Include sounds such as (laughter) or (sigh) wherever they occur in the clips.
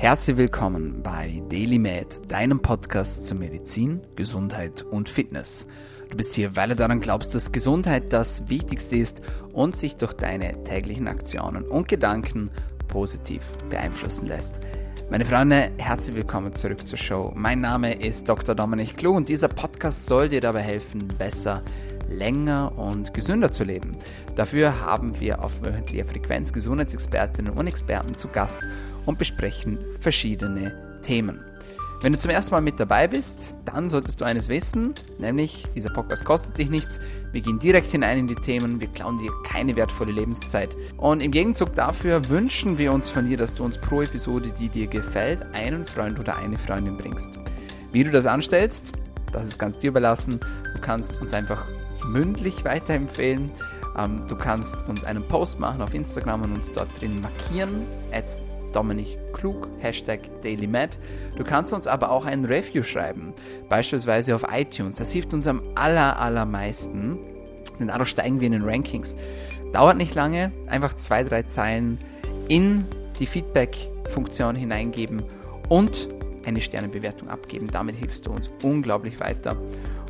Herzlich willkommen bei DailyMed, deinem Podcast zu Medizin, Gesundheit und Fitness. Du bist hier, weil du daran glaubst, dass Gesundheit das Wichtigste ist und sich durch deine täglichen Aktionen und Gedanken positiv beeinflussen lässt. Meine Freunde, herzlich willkommen zurück zur Show. Mein Name ist Dr. Dominik Klug und dieser Podcast soll dir dabei helfen, besser länger und gesünder zu leben. Dafür haben wir auf wöchentlicher Frequenz Gesundheitsexpertinnen und Experten zu Gast und besprechen verschiedene Themen. Wenn du zum ersten Mal mit dabei bist, dann solltest du eines wissen, nämlich dieser Podcast kostet dich nichts. Wir gehen direkt hinein in die Themen, wir klauen dir keine wertvolle Lebenszeit. Und im Gegenzug dafür wünschen wir uns von dir, dass du uns pro Episode, die dir gefällt, einen Freund oder eine Freundin bringst. Wie du das anstellst, das ist ganz dir überlassen. Du kannst uns einfach mündlich weiterempfehlen. Ähm, du kannst uns einen Post machen auf Instagram und uns dort drin markieren. At Dominik Klug, Hashtag DailyMed. Du kannst uns aber auch ein Review schreiben, beispielsweise auf iTunes. Das hilft uns am aller, allermeisten, denn dadurch steigen wir in den Rankings. Dauert nicht lange, einfach zwei, drei Zeilen in die Feedback-Funktion hineingeben und eine Sternebewertung abgeben. Damit hilfst du uns unglaublich weiter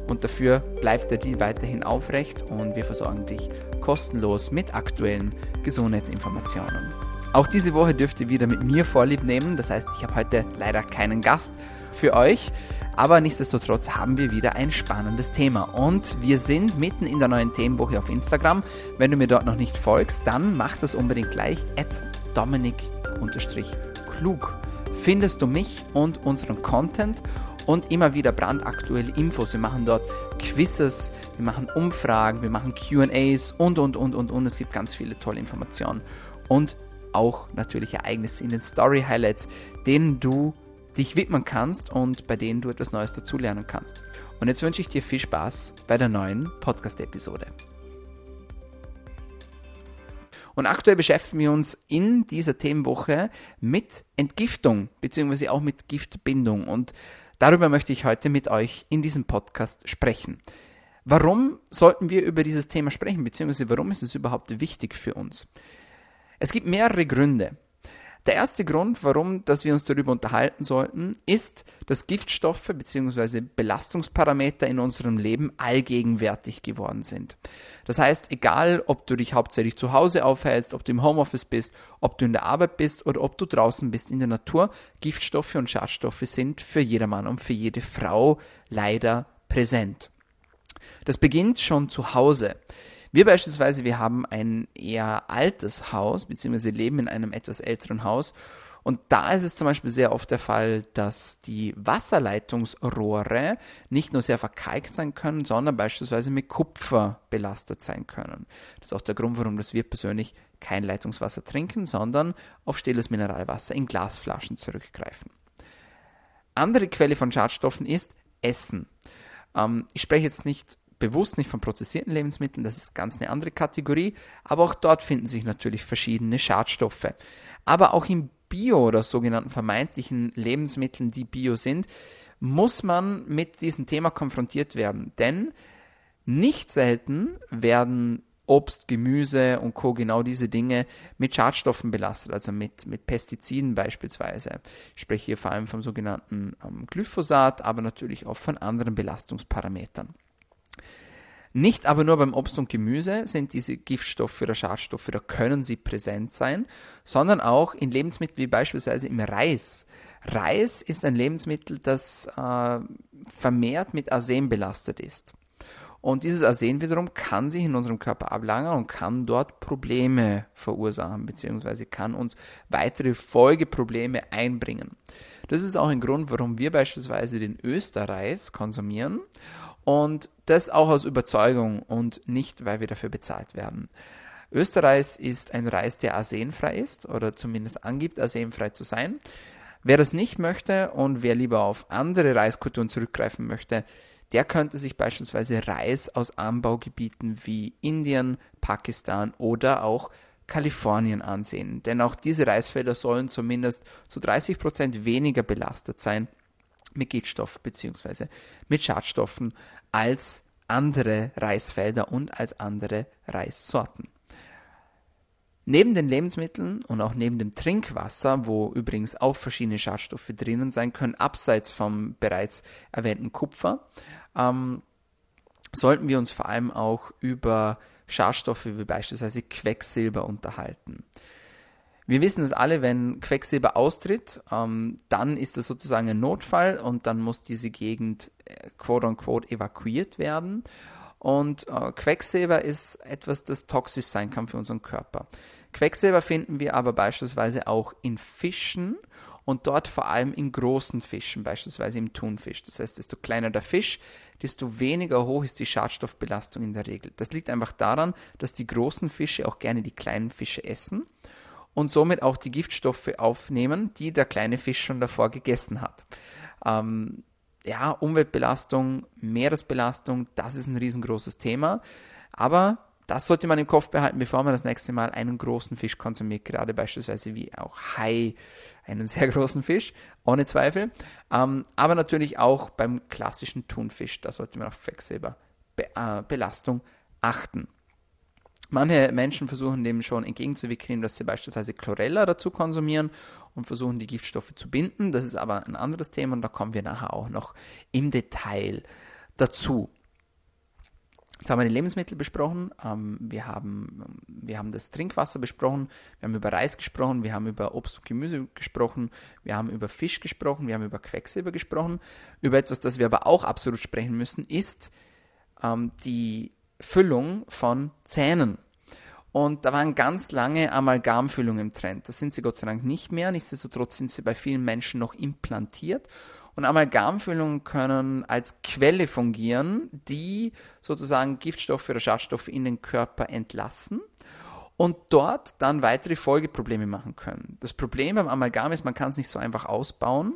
und dafür bleibt der Deal weiterhin aufrecht und wir versorgen dich kostenlos mit aktuellen Gesundheitsinformationen. Auch diese Woche dürft ihr wieder mit mir Vorlieb nehmen, das heißt, ich habe heute leider keinen Gast für euch, aber nichtsdestotrotz haben wir wieder ein spannendes Thema und wir sind mitten in der neuen Themenwoche auf Instagram. Wenn du mir dort noch nicht folgst, dann mach das unbedingt gleich at dominik-klug. Findest du mich und unseren Content und immer wieder brandaktuelle Infos. Wir machen dort Quizzes, wir machen Umfragen, wir machen QAs und, und, und, und, und. Es gibt ganz viele tolle Informationen und auch natürlich Ereignisse in den Story Highlights, denen du dich widmen kannst und bei denen du etwas Neues dazulernen kannst. Und jetzt wünsche ich dir viel Spaß bei der neuen Podcast-Episode. Und aktuell beschäftigen wir uns in dieser Themenwoche mit Entgiftung, beziehungsweise auch mit Giftbindung. Und Darüber möchte ich heute mit euch in diesem Podcast sprechen. Warum sollten wir über dieses Thema sprechen, beziehungsweise warum ist es überhaupt wichtig für uns? Es gibt mehrere Gründe. Der erste Grund, warum dass wir uns darüber unterhalten sollten, ist, dass Giftstoffe bzw. Belastungsparameter in unserem Leben allgegenwärtig geworden sind. Das heißt, egal ob du dich hauptsächlich zu Hause aufhältst, ob du im Homeoffice bist, ob du in der Arbeit bist oder ob du draußen bist in der Natur, Giftstoffe und Schadstoffe sind für jedermann und für jede Frau leider präsent. Das beginnt schon zu Hause. Wir beispielsweise, wir haben ein eher altes Haus, beziehungsweise leben in einem etwas älteren Haus. Und da ist es zum Beispiel sehr oft der Fall, dass die Wasserleitungsrohre nicht nur sehr verkalkt sein können, sondern beispielsweise mit Kupfer belastet sein können. Das ist auch der Grund, warum das wir persönlich kein Leitungswasser trinken, sondern auf stilles Mineralwasser in Glasflaschen zurückgreifen. Andere Quelle von Schadstoffen ist Essen. Ähm, ich spreche jetzt nicht bewusst nicht von prozessierten Lebensmitteln, das ist ganz eine andere Kategorie, aber auch dort finden sich natürlich verschiedene Schadstoffe. Aber auch in Bio oder sogenannten vermeintlichen Lebensmitteln, die Bio sind, muss man mit diesem Thema konfrontiert werden. Denn nicht selten werden Obst, Gemüse und Co. genau diese Dinge mit Schadstoffen belastet, also mit, mit Pestiziden beispielsweise. Ich spreche hier vor allem vom sogenannten ähm, Glyphosat, aber natürlich auch von anderen Belastungsparametern. Nicht aber nur beim Obst und Gemüse sind diese Giftstoffe oder Schadstoffe oder können sie präsent sein, sondern auch in Lebensmitteln wie beispielsweise im Reis. Reis ist ein Lebensmittel, das äh, vermehrt mit Arsen belastet ist. Und dieses Arsen wiederum kann sich in unserem Körper ablagern und kann dort Probleme verursachen, beziehungsweise kann uns weitere Folgeprobleme einbringen. Das ist auch ein Grund, warum wir beispielsweise den Österreis konsumieren und das auch aus Überzeugung und nicht, weil wir dafür bezahlt werden. Österreich ist ein Reis, der arsenfrei ist oder zumindest angibt, arsenfrei zu sein. Wer das nicht möchte und wer lieber auf andere Reiskulturen zurückgreifen möchte, der könnte sich beispielsweise Reis aus Anbaugebieten wie Indien, Pakistan oder auch Kalifornien ansehen. Denn auch diese Reisfelder sollen zumindest zu 30 Prozent weniger belastet sein mit Giftstoff bzw. mit Schadstoffen als andere Reisfelder und als andere Reissorten. Neben den Lebensmitteln und auch neben dem Trinkwasser, wo übrigens auch verschiedene Schadstoffe drinnen sein können, abseits vom bereits erwähnten Kupfer, ähm, sollten wir uns vor allem auch über Schadstoffe wie beispielsweise Quecksilber unterhalten. Wir wissen es alle, wenn Quecksilber austritt, ähm, dann ist das sozusagen ein Notfall und dann muss diese Gegend äh, quote unquote evakuiert werden. Und äh, Quecksilber ist etwas, das toxisch sein kann für unseren Körper. Quecksilber finden wir aber beispielsweise auch in Fischen und dort vor allem in großen Fischen, beispielsweise im Thunfisch. Das heißt, desto kleiner der Fisch, desto weniger hoch ist die Schadstoffbelastung in der Regel. Das liegt einfach daran, dass die großen Fische auch gerne die kleinen Fische essen und somit auch die Giftstoffe aufnehmen, die der kleine Fisch schon davor gegessen hat. Ähm, ja, Umweltbelastung, Meeresbelastung, das ist ein riesengroßes Thema. Aber das sollte man im Kopf behalten, bevor man das nächste Mal einen großen Fisch konsumiert, gerade beispielsweise wie auch Hai, einen sehr (laughs) großen Fisch, ohne Zweifel. Ähm, aber natürlich auch beim klassischen Thunfisch, da sollte man auf Quecksilberbelastung achten. Manche Menschen versuchen dem schon entgegenzuwirken, indem sie beispielsweise Chlorella dazu konsumieren und versuchen die Giftstoffe zu binden. Das ist aber ein anderes Thema und da kommen wir nachher auch noch im Detail dazu. Jetzt haben wir die Lebensmittel besprochen, ähm, wir, haben, wir haben das Trinkwasser besprochen, wir haben über Reis gesprochen, wir haben über Obst und Gemüse gesprochen, wir haben über Fisch gesprochen, wir haben über Quecksilber gesprochen. Über etwas, das wir aber auch absolut sprechen müssen, ist ähm, die Füllung von Zähnen. Und da waren ganz lange Amalgamfüllungen im Trend. Das sind sie Gott sei Dank nicht mehr. Nichtsdestotrotz sind sie bei vielen Menschen noch implantiert. Und Amalgamfüllungen können als Quelle fungieren, die sozusagen Giftstoffe oder Schadstoffe in den Körper entlassen und dort dann weitere Folgeprobleme machen können. Das Problem beim Amalgam ist, man kann es nicht so einfach ausbauen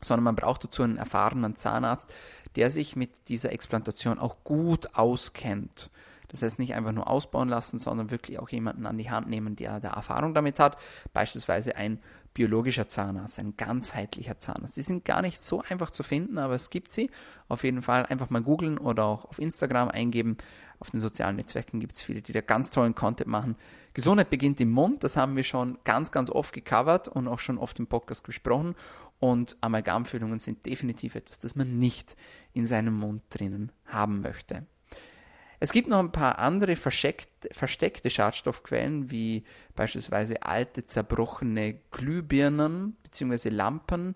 sondern man braucht dazu einen erfahrenen Zahnarzt, der sich mit dieser Explantation auch gut auskennt. Das heißt, nicht einfach nur ausbauen lassen, sondern wirklich auch jemanden an die Hand nehmen, der da Erfahrung damit hat. Beispielsweise ein biologischer Zahnarzt, ein ganzheitlicher Zahnarzt. Die sind gar nicht so einfach zu finden, aber es gibt sie. Auf jeden Fall einfach mal googeln oder auch auf Instagram eingeben. Auf den sozialen Netzwerken gibt es viele, die da ganz tollen Content machen. Gesundheit beginnt im Mund, das haben wir schon ganz, ganz oft gecovert und auch schon oft im Podcast gesprochen. Und Amalgamfüllungen sind definitiv etwas, das man nicht in seinem Mund drinnen haben möchte. Es gibt noch ein paar andere versteckte Schadstoffquellen, wie beispielsweise alte zerbrochene Glühbirnen bzw. Lampen,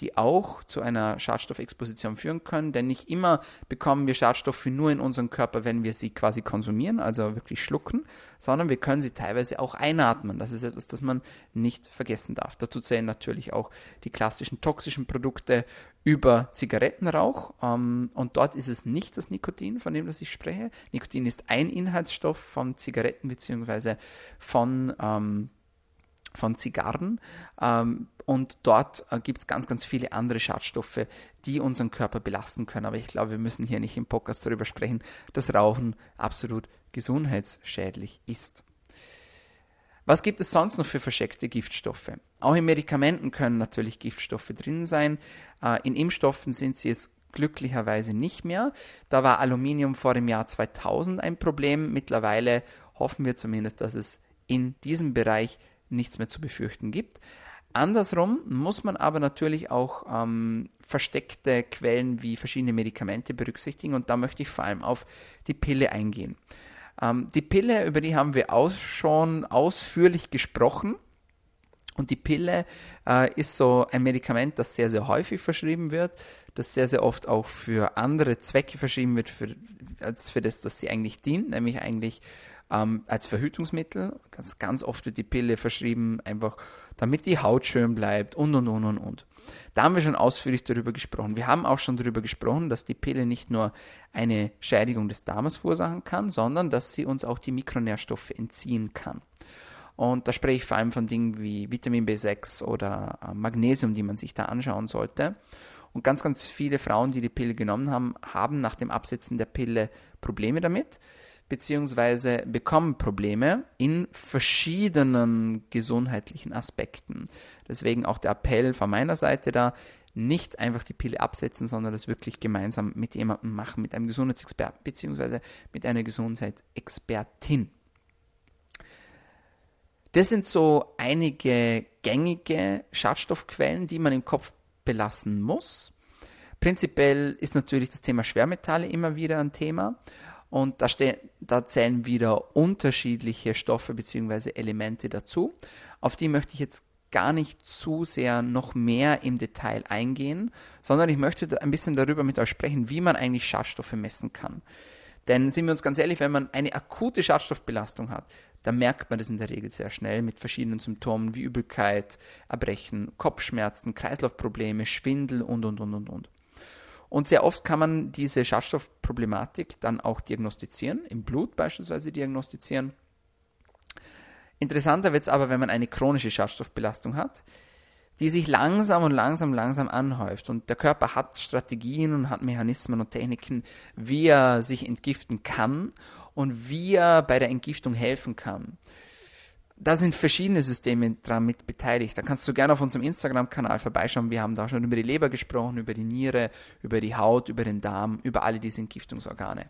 die auch zu einer Schadstoffexposition führen können. Denn nicht immer bekommen wir Schadstoffe nur in unseren Körper, wenn wir sie quasi konsumieren, also wirklich schlucken, sondern wir können sie teilweise auch einatmen. Das ist etwas, das man nicht vergessen darf. Dazu zählen natürlich auch die klassischen toxischen Produkte über Zigarettenrauch. Ähm, und dort ist es nicht das Nikotin, von dem das ich spreche. Nikotin ist ein Inhaltsstoff von Zigaretten bzw. von ähm, von Zigarren. Ähm, und dort äh, gibt es ganz, ganz viele andere Schadstoffe, die unseren Körper belasten können. Aber ich glaube, wir müssen hier nicht im Podcast darüber sprechen, dass Rauchen absolut gesundheitsschädlich ist. Was gibt es sonst noch für versteckte Giftstoffe? Auch in Medikamenten können natürlich Giftstoffe drin sein. Äh, in Impfstoffen sind sie es glücklicherweise nicht mehr. Da war Aluminium vor dem Jahr 2000 ein Problem. Mittlerweile hoffen wir zumindest, dass es in diesem Bereich nichts mehr zu befürchten gibt. Andersrum muss man aber natürlich auch ähm, versteckte Quellen wie verschiedene Medikamente berücksichtigen und da möchte ich vor allem auf die Pille eingehen. Ähm, die Pille, über die haben wir auch schon ausführlich gesprochen. Und die Pille äh, ist so ein Medikament, das sehr, sehr häufig verschrieben wird, das sehr, sehr oft auch für andere Zwecke verschrieben wird, für, als für das, das sie eigentlich dient, nämlich eigentlich ähm, als Verhütungsmittel. Ganz, ganz oft wird die Pille verschrieben, einfach damit die Haut schön bleibt und und und und und. Da haben wir schon ausführlich darüber gesprochen. Wir haben auch schon darüber gesprochen, dass die Pille nicht nur eine Schädigung des Darmes verursachen kann, sondern dass sie uns auch die Mikronährstoffe entziehen kann. Und da spreche ich vor allem von Dingen wie Vitamin B6 oder äh, Magnesium, die man sich da anschauen sollte. Und ganz, ganz viele Frauen, die die Pille genommen haben, haben nach dem Absetzen der Pille Probleme damit beziehungsweise bekommen Probleme in verschiedenen gesundheitlichen Aspekten. Deswegen auch der Appell von meiner Seite da, nicht einfach die Pille absetzen, sondern das wirklich gemeinsam mit jemandem machen, mit einem Gesundheitsexperten beziehungsweise mit einer Gesundheitsexpertin. Das sind so einige gängige Schadstoffquellen, die man im Kopf belassen muss. Prinzipiell ist natürlich das Thema Schwermetalle immer wieder ein Thema. Und da, da zählen wieder unterschiedliche Stoffe bzw. Elemente dazu. Auf die möchte ich jetzt gar nicht zu sehr noch mehr im Detail eingehen, sondern ich möchte ein bisschen darüber mit euch sprechen, wie man eigentlich Schadstoffe messen kann. Denn sind wir uns ganz ehrlich, wenn man eine akute Schadstoffbelastung hat, dann merkt man das in der Regel sehr schnell mit verschiedenen Symptomen wie Übelkeit, Erbrechen, Kopfschmerzen, Kreislaufprobleme, Schwindel und, und, und, und, und. Und sehr oft kann man diese Schadstoffproblematik dann auch diagnostizieren, im Blut beispielsweise diagnostizieren. Interessanter wird es aber, wenn man eine chronische Schadstoffbelastung hat, die sich langsam und langsam, langsam anhäuft. Und der Körper hat Strategien und hat Mechanismen und Techniken, wie er sich entgiften kann und wie er bei der Entgiftung helfen kann da sind verschiedene Systeme dran mit beteiligt. Da kannst du gerne auf unserem Instagram-Kanal vorbeischauen. Wir haben da schon über die Leber gesprochen, über die Niere, über die Haut, über den Darm, über alle diese Entgiftungsorgane.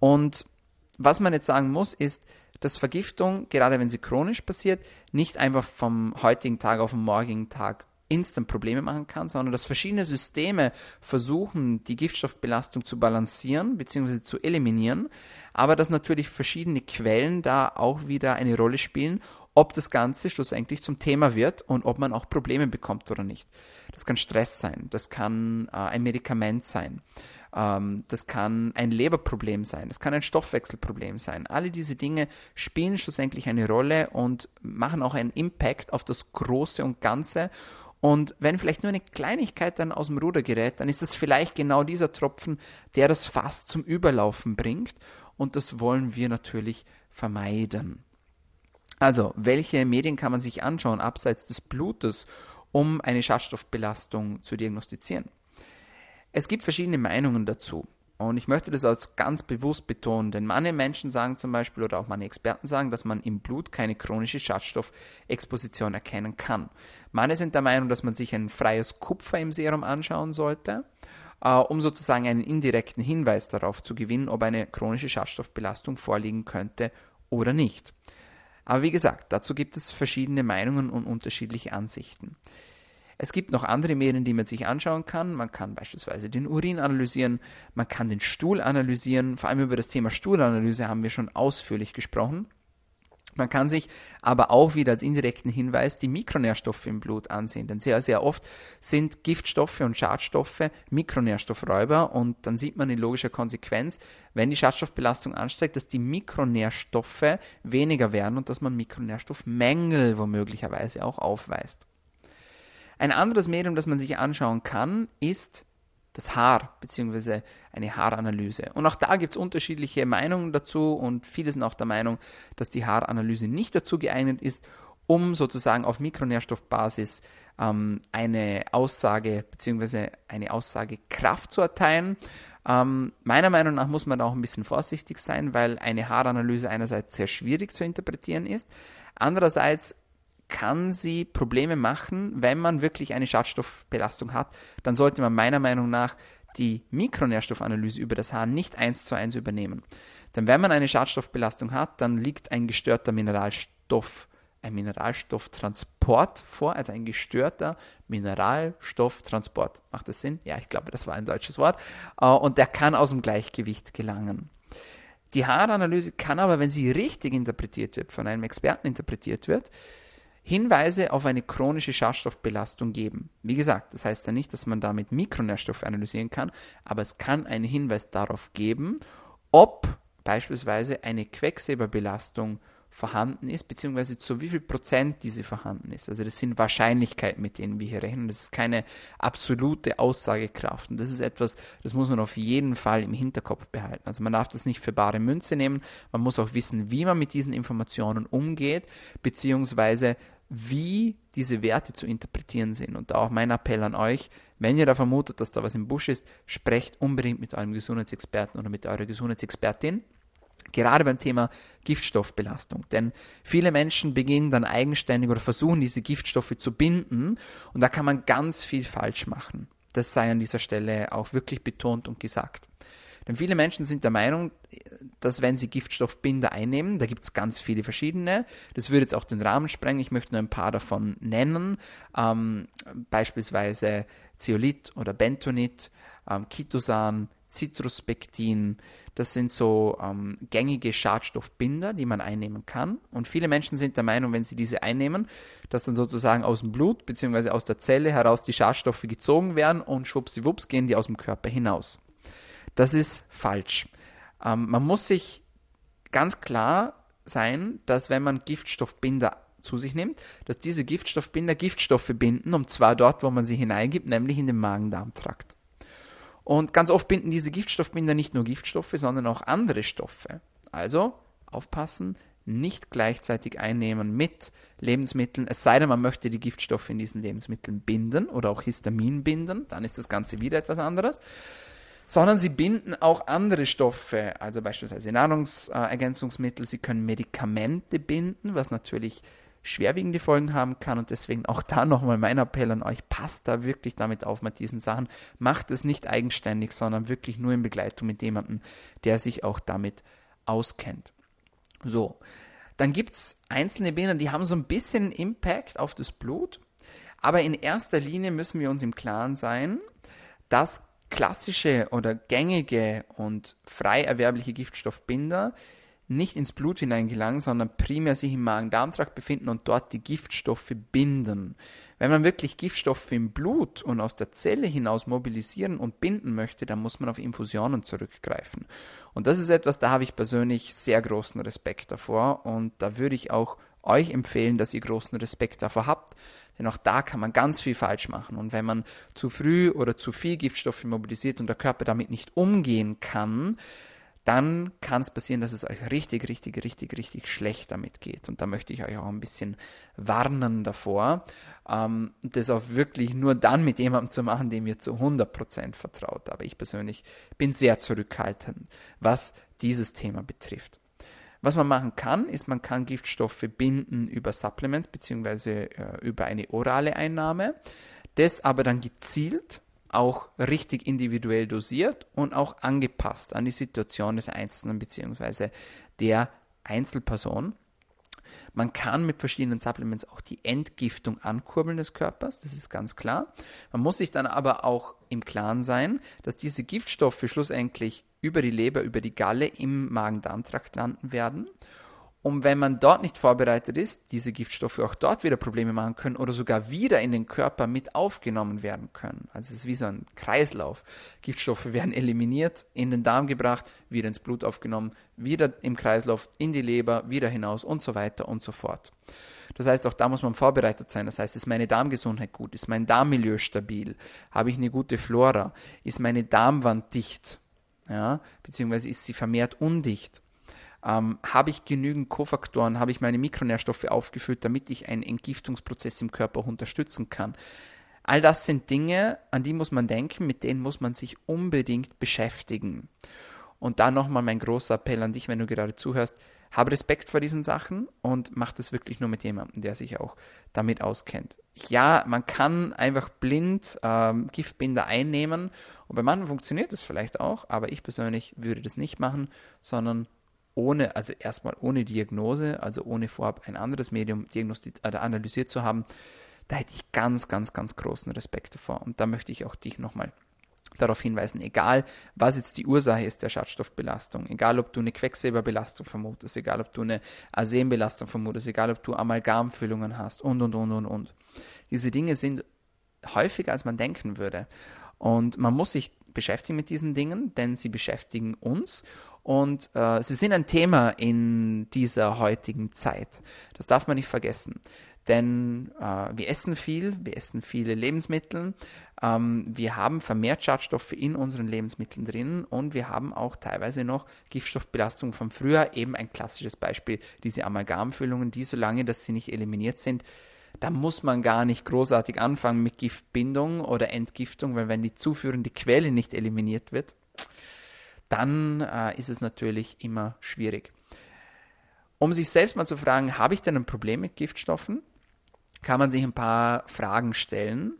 Und was man jetzt sagen muss, ist, dass Vergiftung, gerade wenn sie chronisch passiert, nicht einfach vom heutigen Tag auf den morgigen Tag instant Probleme machen kann, sondern dass verschiedene Systeme versuchen, die Giftstoffbelastung zu balancieren bzw. zu eliminieren, aber dass natürlich verschiedene Quellen da auch wieder eine Rolle spielen, ob das Ganze schlussendlich zum Thema wird und ob man auch Probleme bekommt oder nicht. Das kann Stress sein, das kann äh, ein Medikament sein, ähm, das kann ein Leberproblem sein, das kann ein Stoffwechselproblem sein. Alle diese Dinge spielen schlussendlich eine Rolle und machen auch einen Impact auf das Große und Ganze und wenn vielleicht nur eine Kleinigkeit dann aus dem Ruder gerät, dann ist das vielleicht genau dieser Tropfen, der das Fass zum Überlaufen bringt. Und das wollen wir natürlich vermeiden. Also, welche Medien kann man sich anschauen, abseits des Blutes, um eine Schadstoffbelastung zu diagnostizieren? Es gibt verschiedene Meinungen dazu. Und ich möchte das als ganz bewusst betonen, denn manche Menschen sagen zum Beispiel oder auch manche Experten sagen, dass man im Blut keine chronische Schadstoffexposition erkennen kann. Manche sind der Meinung, dass man sich ein freies Kupfer im Serum anschauen sollte, äh, um sozusagen einen indirekten Hinweis darauf zu gewinnen, ob eine chronische Schadstoffbelastung vorliegen könnte oder nicht. Aber wie gesagt, dazu gibt es verschiedene Meinungen und unterschiedliche Ansichten. Es gibt noch andere Medien, die man sich anschauen kann. Man kann beispielsweise den Urin analysieren, man kann den Stuhl analysieren. Vor allem über das Thema Stuhlanalyse haben wir schon ausführlich gesprochen. Man kann sich aber auch wieder als indirekten Hinweis die Mikronährstoffe im Blut ansehen, denn sehr, sehr oft sind Giftstoffe und Schadstoffe Mikronährstoffräuber und dann sieht man in logischer Konsequenz, wenn die Schadstoffbelastung ansteigt, dass die Mikronährstoffe weniger werden und dass man Mikronährstoffmängel womöglicherweise auch aufweist. Ein anderes Medium, das man sich anschauen kann, ist das Haar bzw. eine Haaranalyse. Und auch da gibt es unterschiedliche Meinungen dazu und viele sind auch der Meinung, dass die Haaranalyse nicht dazu geeignet ist, um sozusagen auf Mikronährstoffbasis ähm, eine Aussage bzw. eine Aussagekraft zu erteilen. Ähm, meiner Meinung nach muss man da auch ein bisschen vorsichtig sein, weil eine Haaranalyse einerseits sehr schwierig zu interpretieren ist, andererseits kann sie Probleme machen, wenn man wirklich eine Schadstoffbelastung hat. Dann sollte man meiner Meinung nach die Mikronährstoffanalyse über das Haar nicht eins zu eins übernehmen. Denn wenn man eine Schadstoffbelastung hat, dann liegt ein gestörter Mineralstoff, ein Mineralstofftransport vor, also ein gestörter Mineralstofftransport. Macht das Sinn? Ja, ich glaube, das war ein deutsches Wort. Äh, und der kann aus dem Gleichgewicht gelangen. Die Haaranalyse kann aber, wenn sie richtig interpretiert wird, von einem Experten interpretiert wird, Hinweise auf eine chronische Schadstoffbelastung geben. Wie gesagt, das heißt ja nicht, dass man damit Mikronährstoffe analysieren kann, aber es kann einen Hinweis darauf geben, ob beispielsweise eine Quecksilberbelastung vorhanden ist, beziehungsweise zu wie viel Prozent diese vorhanden ist. Also das sind Wahrscheinlichkeiten, mit denen wir hier rechnen. Das ist keine absolute Aussagekraft. Und das ist etwas, das muss man auf jeden Fall im Hinterkopf behalten. Also man darf das nicht für bare Münze nehmen. Man muss auch wissen, wie man mit diesen Informationen umgeht, beziehungsweise wie diese Werte zu interpretieren sind. Und da auch mein Appell an euch, wenn ihr da vermutet, dass da was im Busch ist, sprecht unbedingt mit eurem Gesundheitsexperten oder mit eurer Gesundheitsexpertin. Gerade beim Thema Giftstoffbelastung. Denn viele Menschen beginnen dann eigenständig oder versuchen diese Giftstoffe zu binden und da kann man ganz viel falsch machen. Das sei an dieser Stelle auch wirklich betont und gesagt. Denn viele Menschen sind der Meinung, dass wenn sie Giftstoffbinder einnehmen, da gibt es ganz viele verschiedene, das würde jetzt auch den Rahmen sprengen, ich möchte nur ein paar davon nennen, ähm, beispielsweise Zeolit oder Bentonit, ähm, Kitosan, Citruspektin, das sind so ähm, gängige Schadstoffbinder, die man einnehmen kann. Und viele Menschen sind der Meinung, wenn sie diese einnehmen, dass dann sozusagen aus dem Blut bzw. aus der Zelle heraus die Schadstoffe gezogen werden und schwuppsdiwupps gehen die aus dem Körper hinaus. Das ist falsch. Ähm, man muss sich ganz klar sein, dass wenn man Giftstoffbinder zu sich nimmt, dass diese Giftstoffbinder Giftstoffe binden, und zwar dort, wo man sie hineingibt, nämlich in den Magen-Darm-Trakt. Und ganz oft binden diese Giftstoffbinder nicht nur Giftstoffe, sondern auch andere Stoffe. Also aufpassen, nicht gleichzeitig einnehmen mit Lebensmitteln, es sei denn, man möchte die Giftstoffe in diesen Lebensmitteln binden oder auch Histamin binden, dann ist das Ganze wieder etwas anderes. Sondern sie binden auch andere Stoffe, also beispielsweise Nahrungsergänzungsmittel, sie können Medikamente binden, was natürlich schwerwiegende Folgen haben kann. Und deswegen auch da nochmal mein Appell an euch, passt da wirklich damit auf mit diesen Sachen. Macht es nicht eigenständig, sondern wirklich nur in Begleitung mit jemandem, der sich auch damit auskennt. So, dann gibt es einzelne Binder, die haben so ein bisschen Impact auf das Blut. Aber in erster Linie müssen wir uns im Klaren sein, dass klassische oder gängige und frei erwerbliche Giftstoffbinder nicht ins Blut hineingelangen, sondern primär sich im Magen-Darm-Trakt befinden und dort die Giftstoffe binden. Wenn man wirklich Giftstoffe im Blut und aus der Zelle hinaus mobilisieren und binden möchte, dann muss man auf Infusionen zurückgreifen. Und das ist etwas, da habe ich persönlich sehr großen Respekt davor und da würde ich auch euch empfehlen, dass ihr großen Respekt davor habt, denn auch da kann man ganz viel falsch machen. Und wenn man zu früh oder zu viel Giftstoffe mobilisiert und der Körper damit nicht umgehen kann, dann kann es passieren, dass es euch richtig, richtig, richtig, richtig schlecht damit geht. Und da möchte ich euch auch ein bisschen warnen davor, ähm, das auch wirklich nur dann mit jemandem zu machen, dem ihr zu 100% vertraut. Aber ich persönlich bin sehr zurückhaltend, was dieses Thema betrifft. Was man machen kann, ist, man kann Giftstoffe binden über Supplements bzw. Äh, über eine orale Einnahme, das aber dann gezielt auch richtig individuell dosiert und auch angepasst an die Situation des Einzelnen bzw. der Einzelperson. Man kann mit verschiedenen Supplements auch die Entgiftung ankurbeln des Körpers, das ist ganz klar. Man muss sich dann aber auch im Klaren sein, dass diese Giftstoffe schlussendlich über die Leber, über die Galle im Magen-Darm-Trakt landen werden und wenn man dort nicht vorbereitet ist, diese Giftstoffe auch dort wieder Probleme machen können oder sogar wieder in den Körper mit aufgenommen werden können. Also es ist wie so ein Kreislauf. Giftstoffe werden eliminiert, in den Darm gebracht, wieder ins Blut aufgenommen, wieder im Kreislauf, in die Leber, wieder hinaus und so weiter und so fort. Das heißt, auch da muss man vorbereitet sein. Das heißt, ist meine Darmgesundheit gut? Ist mein Darmmilieu stabil? Habe ich eine gute Flora? Ist meine Darmwand dicht? Ja, beziehungsweise ist sie vermehrt undicht? Ähm, habe ich genügend Kofaktoren, habe ich meine Mikronährstoffe aufgefüllt, damit ich einen Entgiftungsprozess im Körper unterstützen kann. All das sind Dinge, an die muss man denken, mit denen muss man sich unbedingt beschäftigen. Und da nochmal mein großer Appell an dich, wenn du gerade zuhörst, hab Respekt vor diesen Sachen und mach das wirklich nur mit jemandem, der sich auch damit auskennt. Ja, man kann einfach blind ähm, Giftbinder einnehmen und bei manchen funktioniert das vielleicht auch, aber ich persönlich würde das nicht machen, sondern ohne, also erstmal ohne Diagnose, also ohne vorab ein anderes Medium oder analysiert zu haben, da hätte ich ganz, ganz, ganz großen Respekt davor. Und da möchte ich auch dich nochmal darauf hinweisen, egal was jetzt die Ursache ist der Schadstoffbelastung, egal ob du eine Quecksilberbelastung vermutest, egal ob du eine Arsenbelastung vermutest, egal ob du Amalgamfüllungen hast und, und, und, und, und. Diese Dinge sind häufiger, als man denken würde. Und man muss sich beschäftigen mit diesen Dingen, denn sie beschäftigen uns und äh, sie sind ein Thema in dieser heutigen Zeit. Das darf man nicht vergessen. Denn äh, wir essen viel, wir essen viele Lebensmittel, ähm, wir haben vermehrt Schadstoffe in unseren Lebensmitteln drin und wir haben auch teilweise noch Giftstoffbelastung von früher. Eben ein klassisches Beispiel, diese Amalgamfüllungen, die solange, dass sie nicht eliminiert sind, da muss man gar nicht großartig anfangen mit Giftbindung oder Entgiftung, weil wenn die zuführende Quelle nicht eliminiert wird, dann äh, ist es natürlich immer schwierig. Um sich selbst mal zu fragen, habe ich denn ein Problem mit Giftstoffen, kann man sich ein paar Fragen stellen.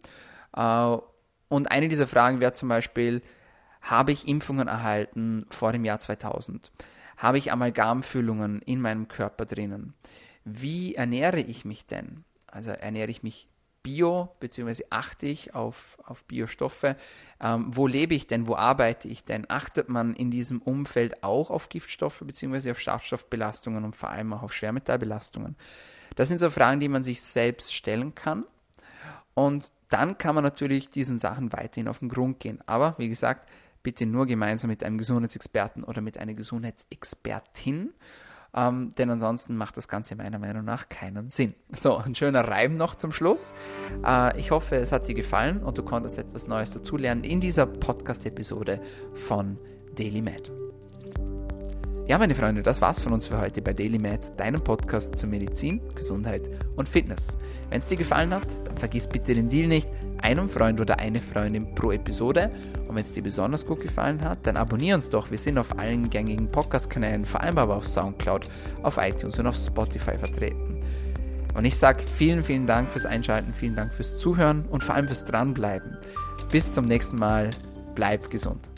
Äh, und eine dieser Fragen wäre zum Beispiel, Habe ich Impfungen erhalten vor dem Jahr 2000? Habe ich Amalgamfüllungen in meinem Körper drinnen? Wie ernähre ich mich denn? Also ernähre ich mich bio, beziehungsweise achte ich auf, auf Biostoffe? Ähm, wo lebe ich denn? Wo arbeite ich denn? Achtet man in diesem Umfeld auch auf Giftstoffe, beziehungsweise auf Schadstoffbelastungen und vor allem auch auf Schwermetallbelastungen? Das sind so Fragen, die man sich selbst stellen kann. Und dann kann man natürlich diesen Sachen weiterhin auf den Grund gehen. Aber wie gesagt, bitte nur gemeinsam mit einem Gesundheitsexperten oder mit einer Gesundheitsexpertin. Ähm, denn ansonsten macht das Ganze meiner Meinung nach keinen Sinn. So, ein schöner Reim noch zum Schluss. Äh, ich hoffe, es hat dir gefallen und du konntest etwas Neues dazulernen in dieser Podcast-Episode von DailyMed. Ja, meine Freunde, das war's von uns für heute bei DailyMed, deinem Podcast zu Medizin, Gesundheit und Fitness. Wenn es dir gefallen hat, dann vergiss bitte den Deal nicht einem Freund oder eine Freundin pro Episode. Und wenn es dir besonders gut gefallen hat, dann abonniere uns doch. Wir sind auf allen gängigen Podcast-Kanälen, vor allem aber auf Soundcloud, auf iTunes und auf Spotify vertreten. Und ich sage vielen, vielen Dank fürs Einschalten, vielen Dank fürs Zuhören und vor allem fürs Dranbleiben. Bis zum nächsten Mal. Bleib gesund.